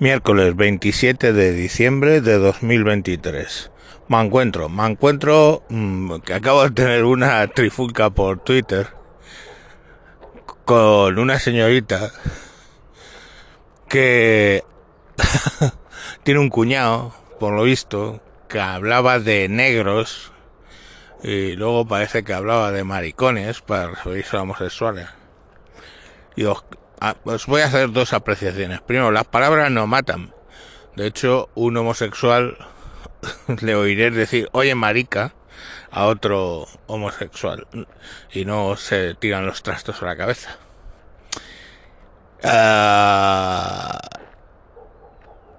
Miércoles 27 de diciembre de 2023. Me encuentro, me encuentro mmm, que acabo de tener una trifulca por Twitter con una señorita que tiene un cuñado, por lo visto, que hablaba de negros y luego parece que hablaba de maricones para referirse a homosexuales. Y os, Ah, voy a hacer dos apreciaciones. Primero, las palabras no matan. De hecho, un homosexual le oiré decir, oye marica, a otro homosexual. Y no se tiran los trastos a la cabeza. Uh,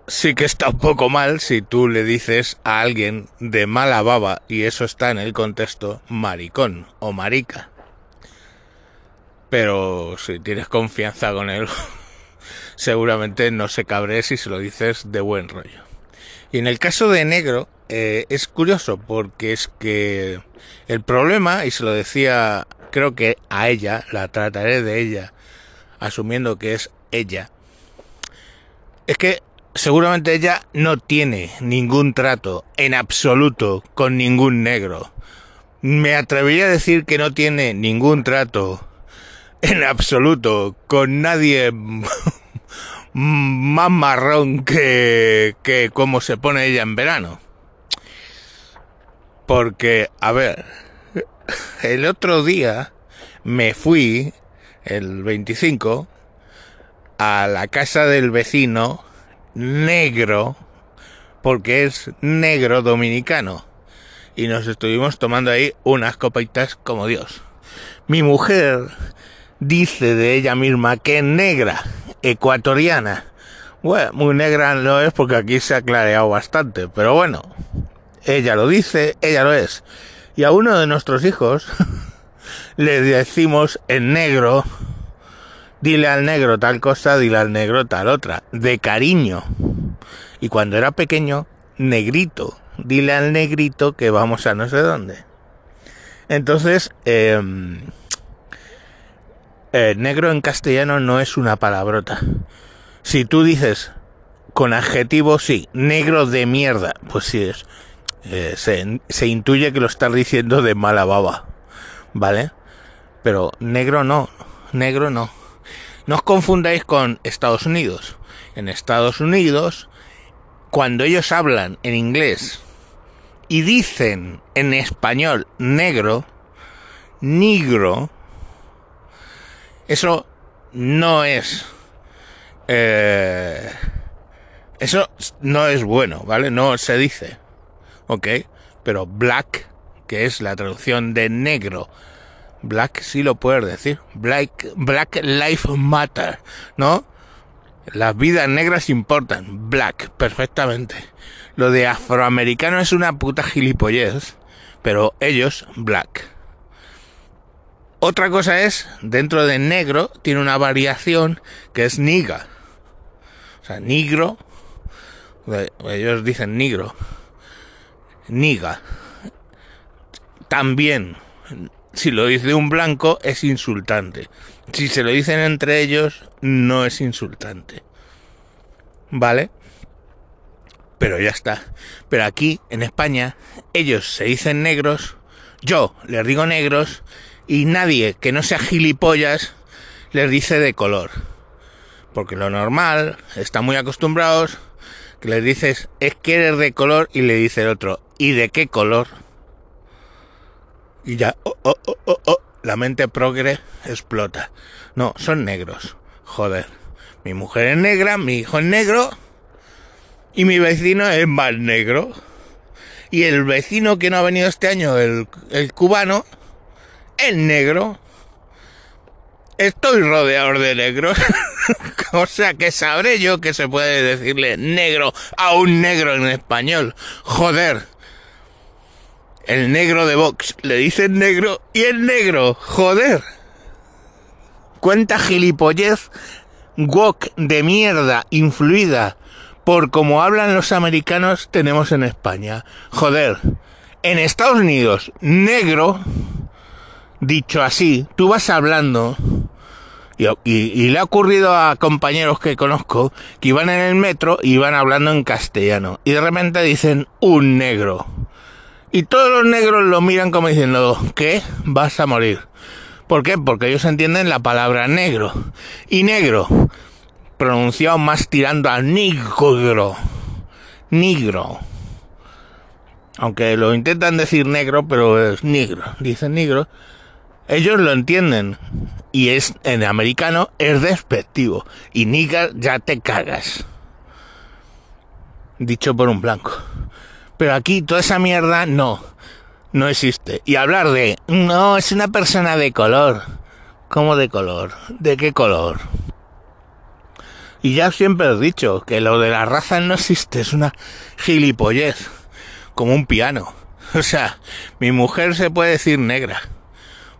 sí que está un poco mal si tú le dices a alguien de mala baba, y eso está en el contexto, maricón o marica pero si tienes confianza con él, seguramente no se cabre si se lo dices de buen rollo. Y en el caso de negro, eh, es curioso porque es que el problema, y se lo decía, creo que a ella, la trataré de ella, asumiendo que es ella, es que seguramente ella no tiene ningún trato en absoluto con ningún negro. Me atrevería a decir que no tiene ningún trato en absoluto con nadie más marrón que, que como se pone ella en verano. Porque, a ver, el otro día me fui, el 25, a la casa del vecino negro, porque es negro dominicano. Y nos estuvimos tomando ahí unas copitas como Dios. Mi mujer dice de ella misma que es negra, ecuatoriana. Bueno, muy negra no es porque aquí se ha clareado bastante, pero bueno, ella lo dice, ella lo es. Y a uno de nuestros hijos le decimos en negro, dile al negro tal cosa, dile al negro tal otra, de cariño. Y cuando era pequeño, negrito, dile al negrito que vamos a no sé dónde. Entonces, eh, eh, negro en castellano no es una palabrota. Si tú dices con adjetivo, sí, negro de mierda, pues sí es. Eh, se, se, intuye que lo estás diciendo de mala baba, ¿vale? Pero negro no, negro no. No os confundáis con Estados Unidos. En Estados Unidos, cuando ellos hablan en inglés y dicen en español negro, negro, eso no es... Eh, eso no es bueno, ¿vale? No se dice. ¿Ok? Pero black, que es la traducción de negro, black sí lo puedes decir. Black, black life matter, ¿no? Las vidas negras importan. Black, perfectamente. Lo de afroamericano es una puta gilipollez, pero ellos, black. Otra cosa es, dentro de negro tiene una variación que es niga. O sea, negro, ellos dicen negro, niga. También, si lo dice un blanco, es insultante. Si se lo dicen entre ellos, no es insultante. ¿Vale? Pero ya está. Pero aquí, en España, ellos se dicen negros, yo les digo negros, y nadie que no sea gilipollas les dice de color. Porque lo normal, están muy acostumbrados, que les dices, es que eres de color y le dice el otro, ¿y de qué color? Y ya, oh, oh, oh, oh, oh la mente progre explota. No, son negros. Joder. Mi mujer es negra, mi hijo es negro y mi vecino es más negro. Y el vecino que no ha venido este año, el, el cubano, el negro. Estoy rodeado de negros. o sea que sabré yo que se puede decirle negro a un negro en español. Joder. El negro de Vox le dicen negro y el negro. Joder. Cuenta gilipollez wok de mierda influida por como hablan los americanos tenemos en España. Joder. En Estados Unidos, negro dicho así, tú vas hablando Y, le ha ocurrido a compañeros que conozco que iban en el metro y iban hablando en castellano. Y de repente dicen un negro. Y todos los negros lo miran como diciendo, ¿qué? Vas a morir. ¿Por qué? Porque ellos entienden la palabra negro. Y negro, pronunciado más tirando a negro. Negro. Aunque lo intentan decir negro, pero es negro. Dicen negro. Ellos lo entienden. Y es en americano es despectivo. Y nigger ya te cagas. Dicho por un blanco. Pero aquí toda esa mierda no. No existe. Y hablar de no, es una persona de color. ¿Cómo de color? ¿De qué color? Y ya siempre he dicho que lo de la raza no existe, es una gilipollez, como un piano. O sea, mi mujer se puede decir negra,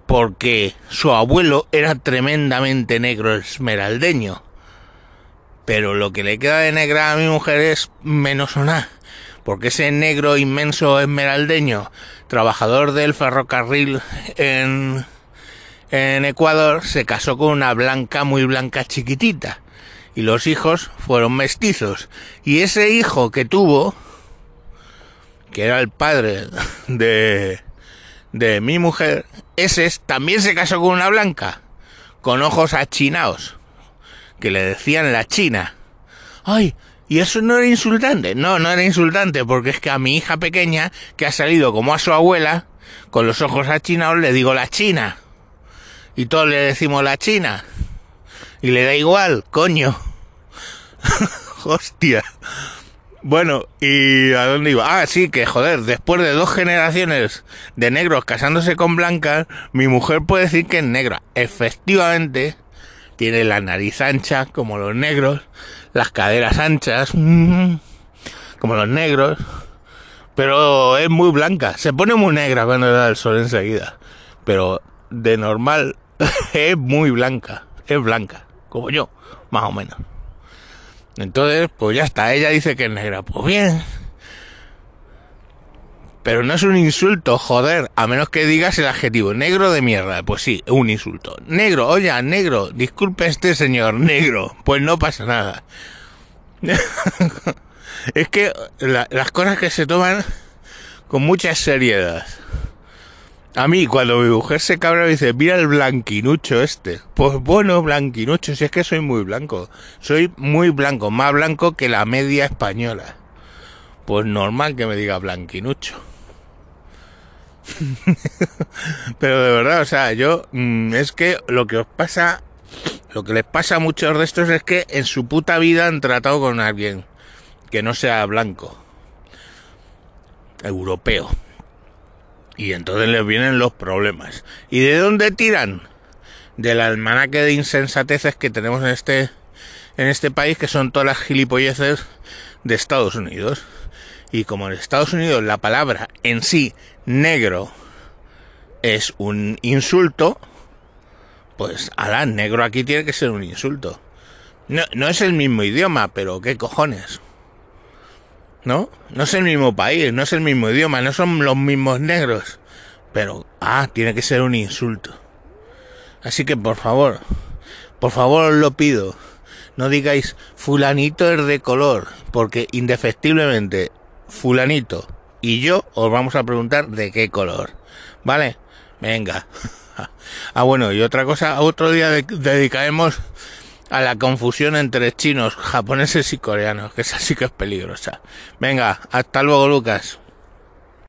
porque su abuelo era tremendamente negro esmeraldeño. Pero lo que le queda de negra a mi mujer es menos o nada, porque ese negro inmenso esmeraldeño, trabajador del ferrocarril en, en Ecuador, se casó con una blanca, muy blanca chiquitita y los hijos fueron mestizos. Y ese hijo que tuvo, que era el padre de, de mi mujer, ese es- también se casó con una blanca, con ojos achinaos, que le decían la china. Ay, ¿y eso no era insultante? No, no era insultante, porque es que a mi hija pequeña, que ha salido como a su abuela, con los ojos achinaos, le digo la china. Y todos le decimos la china. Y le da igual, coño. Hostia. Bueno, ¿y a dónde iba? Ah, sí, que joder, después de dos generaciones de negros casándose con blancas, mi mujer puede decir que es negra. Efectivamente, tiene la nariz ancha, como los negros, las caderas anchas, como los negros, pero es muy blanca. Se pone muy negra cuando da el sol enseguida. Pero de normal es muy blanca, es blanca, como yo, más o menos. Entonces, pues ya está, ella dice que es negra. Pues bien. Pero no es un insulto, joder, a menos que digas el adjetivo negro de mierda. Pues sí, un insulto. Negro, oye, negro, disculpe este señor, negro. Pues no pasa nada. es que la- las cosas que se toman con mucha seriedad. A mí, cuando mi mujer se cabra, me dice, mira el blanquinucho este. Pues bueno, blanquinucho, si es que soy muy blanco. Soy muy blanco, más blanco que la media española. Pues normal que me diga blanquinucho. Pero de verdad, o sea, yo, mm, es que lo que os pasa, lo que les pasa a muchos de estos es que en su puta vida han tratado con alguien que no sea blanco, europeo. Y entonces les vienen los problemas. ¿Y de dónde tiran? Del almanaque de insensateces que tenemos en este, en este país, que son todas las gilipolleces de Estados Unidos. Y como en Estados Unidos la palabra en sí, negro, es un insulto, pues ala, negro aquí tiene que ser un insulto. No, no es el mismo idioma, pero qué cojones. ¿No? No es el mismo país, no es el mismo idioma, no son los mismos negros. Pero, ah, tiene que ser un insulto. Así que, por favor, por favor os lo pido, no digáis fulanito es de color, porque indefectiblemente fulanito y yo os vamos a preguntar de qué color. ¿Vale? Venga. Ah, bueno, y otra cosa, otro día de- dedicaremos a la confusión entre chinos, japoneses y coreanos, que esa sí que es peligrosa. Venga, hasta luego, Lucas.